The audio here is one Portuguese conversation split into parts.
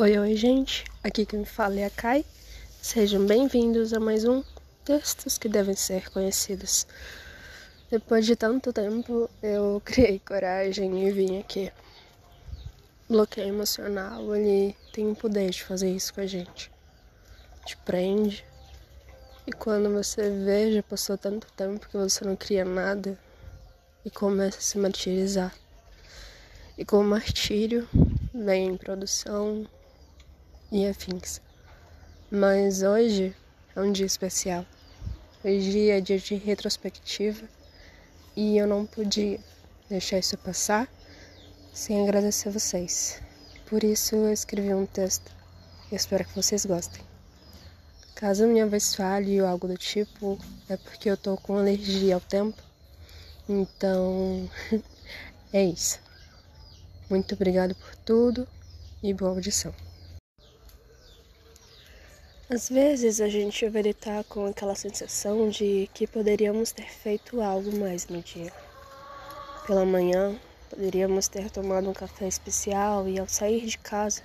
Oi, oi, gente. Aqui quem fala é a Kai. Sejam bem-vindos a mais um Textos que devem ser conhecidos. Depois de tanto tempo, eu criei coragem e vim aqui. Bloqueio emocional, ele tem o poder de fazer isso com a gente. Te prende. E quando você vê, já passou tanto tempo que você não cria nada e começa a se martirizar. E com o martírio vem produção e afins. Mas hoje é um dia especial. Hoje é dia de retrospectiva e eu não podia deixar isso passar sem agradecer vocês. Por isso eu escrevi um texto e espero que vocês gostem. Caso minha voz falhe ou algo do tipo, é porque eu tô com alergia ao tempo. Então, é isso. Muito obrigado por tudo e boa audição. Às vezes a gente deveria estar com aquela sensação de que poderíamos ter feito algo mais no dia. Pela manhã, poderíamos ter tomado um café especial e ao sair de casa,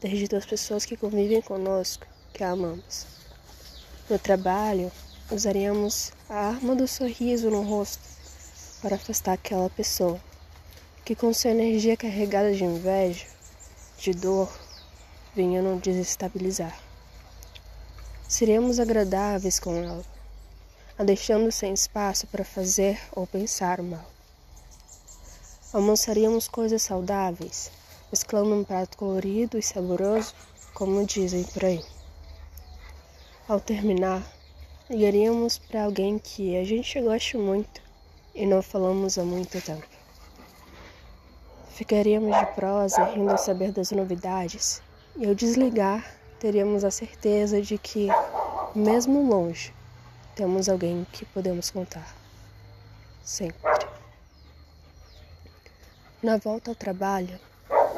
ter dito às pessoas que convivem conosco que a amamos. No trabalho, usaríamos a arma do sorriso no rosto para afastar aquela pessoa que com sua energia carregada de inveja, de dor, vinha nos desestabilizar seremos agradáveis com ela, a deixando sem espaço para fazer ou pensar mal. Almoçaríamos coisas saudáveis, mesclando um prato colorido e saboroso, como dizem por aí. Ao terminar, ligaríamos para alguém que a gente gosta muito e não falamos há muito tempo. Ficaríamos de prosa rindo ao saber das novidades e ao desligar teríamos a certeza de que, mesmo longe, temos alguém que podemos contar. Sempre. Na volta ao trabalho,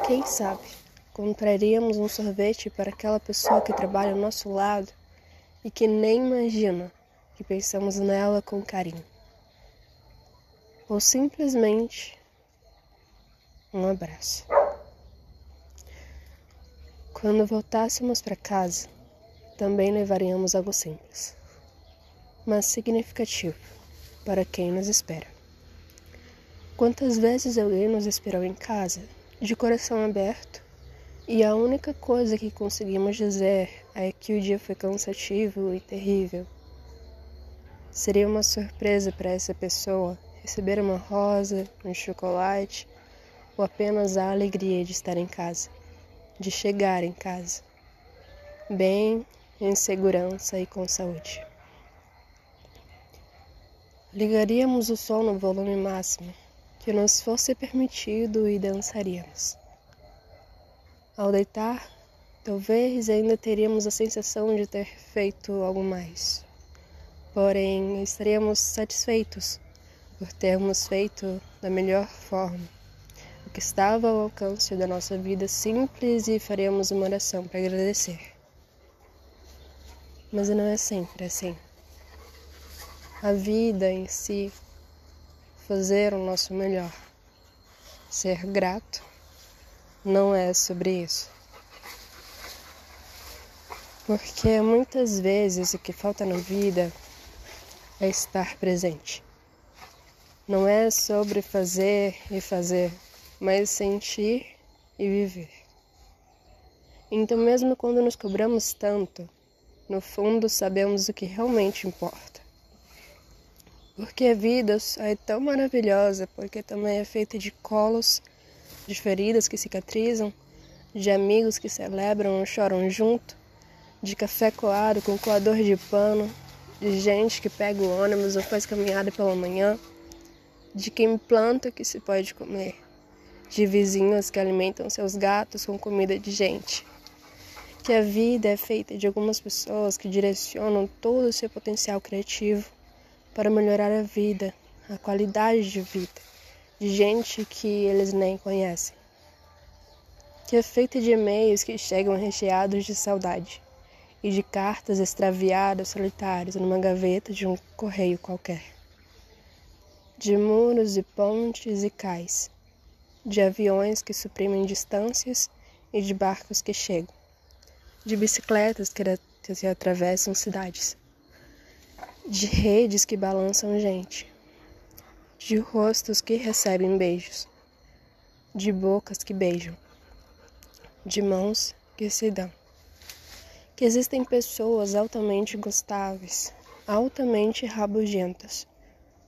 quem sabe, compraríamos um sorvete para aquela pessoa que trabalha ao nosso lado e que nem imagina que pensamos nela com carinho. Ou simplesmente um abraço. Quando voltássemos para casa, também levaríamos algo simples, mas significativo para quem nos espera. Quantas vezes alguém nos esperou em casa, de coração aberto, e a única coisa que conseguimos dizer é que o dia foi cansativo e terrível. Seria uma surpresa para essa pessoa receber uma rosa, um chocolate ou apenas a alegria de estar em casa de chegar em casa, bem, em segurança e com saúde. Ligaríamos o som no volume máximo que nos fosse permitido e dançaríamos. Ao deitar, talvez ainda teríamos a sensação de ter feito algo mais. Porém, estaríamos satisfeitos por termos feito da melhor forma que estava ao alcance da nossa vida simples e faremos uma oração para agradecer. Mas não é sempre assim. A vida em si, fazer o nosso melhor, ser grato, não é sobre isso. Porque muitas vezes o que falta na vida é estar presente. Não é sobre fazer e fazer, mas sentir e viver. Então, mesmo quando nos cobramos tanto, no fundo sabemos o que realmente importa. Porque a vida é tão maravilhosa, porque também é feita de colos, de feridas que cicatrizam, de amigos que celebram ou choram junto, de café coado com coador de pano, de gente que pega o ônibus ou faz caminhada pela manhã, de quem planta que se pode comer, de vizinhos que alimentam seus gatos com comida de gente. Que a vida é feita de algumas pessoas que direcionam todo o seu potencial criativo para melhorar a vida, a qualidade de vida de gente que eles nem conhecem. Que é feita de e-mails que chegam recheados de saudade e de cartas extraviadas solitárias numa gaveta de um correio qualquer. De muros e pontes e cais de aviões que suprimem distâncias e de barcos que chegam, de bicicletas que, atravessam cidades, de redes que balançam gente, de rostos que recebem beijos, de bocas que beijam, de mãos que se dão. Que existem pessoas altamente gostáveis, altamente rabugentas,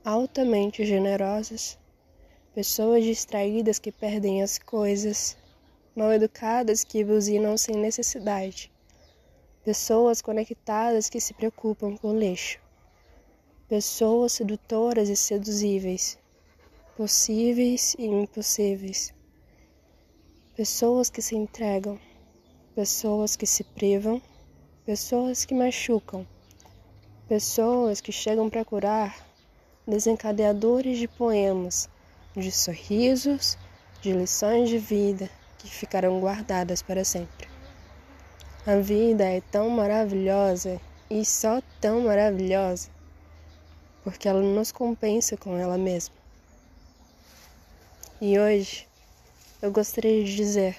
altamente generosas, pessoas distraídas que perdem as coisas, mal educadas que buzinam sem necessidade, pessoas conectadas que se preocupam com o lixo, pessoas sedutoras e seduzíveis, possíveis e impossíveis, pessoas que se entregam, pessoas que se privam, pessoas que machucam, pessoas que chegam para curar, desencadeadores de poemas, de sorrisos, de lições de vida que ficarão guardadas para sempre. A vida é tão maravilhosa e só tão maravilhosa porque ela nos compensa com ela mesma. E hoje eu gostaria de dizer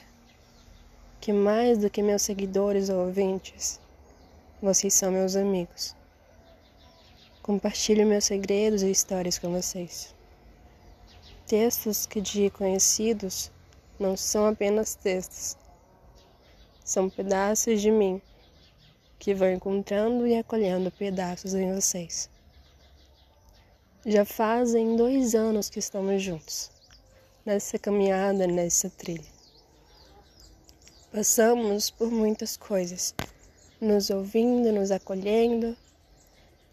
que mais do que meus seguidores ou ouvintes, vocês são meus amigos. Compartilho meus segredos e histórias com vocês. Textos que de conhecidos não são apenas textos, são pedaços de mim que vão encontrando e acolhendo pedaços em vocês. Já fazem dois anos que estamos juntos, nessa caminhada, nessa trilha. Passamos por muitas coisas, nos ouvindo, nos acolhendo.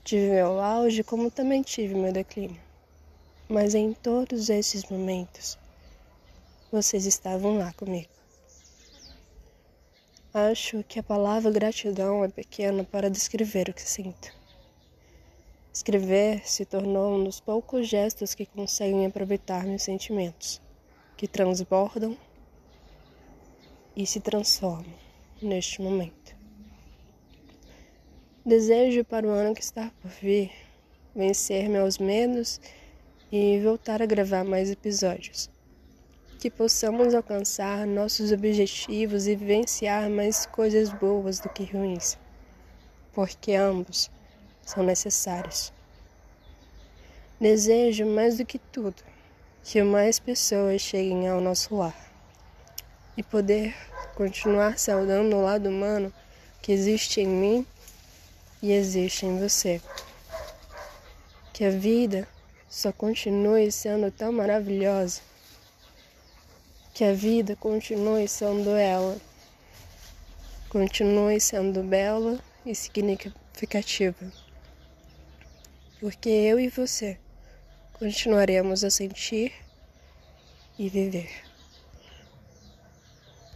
Tive meu auge, como também tive meu declínio. Mas em todos esses momentos, vocês estavam lá comigo. Acho que a palavra gratidão é pequena para descrever o que sinto. Escrever se tornou um dos poucos gestos que conseguem aproveitar meus sentimentos, que transbordam e se transformam neste momento. Desejo para o ano que está por vir vencer meus medos e voltar a gravar mais episódios. Que possamos alcançar nossos objetivos e vivenciar mais coisas boas do que ruins, porque ambos são necessários. Desejo mais do que tudo que mais pessoas cheguem ao nosso lar e poder continuar saudando o lado humano que existe em mim e existe em você. Que a vida só continue sendo tão maravilhosa. Que a vida continue sendo ela. Continue sendo bela e significativa porque eu e você continuaremos a sentir e viver.